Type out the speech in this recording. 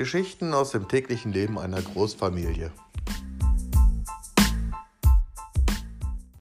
Geschichten aus dem täglichen Leben einer Großfamilie.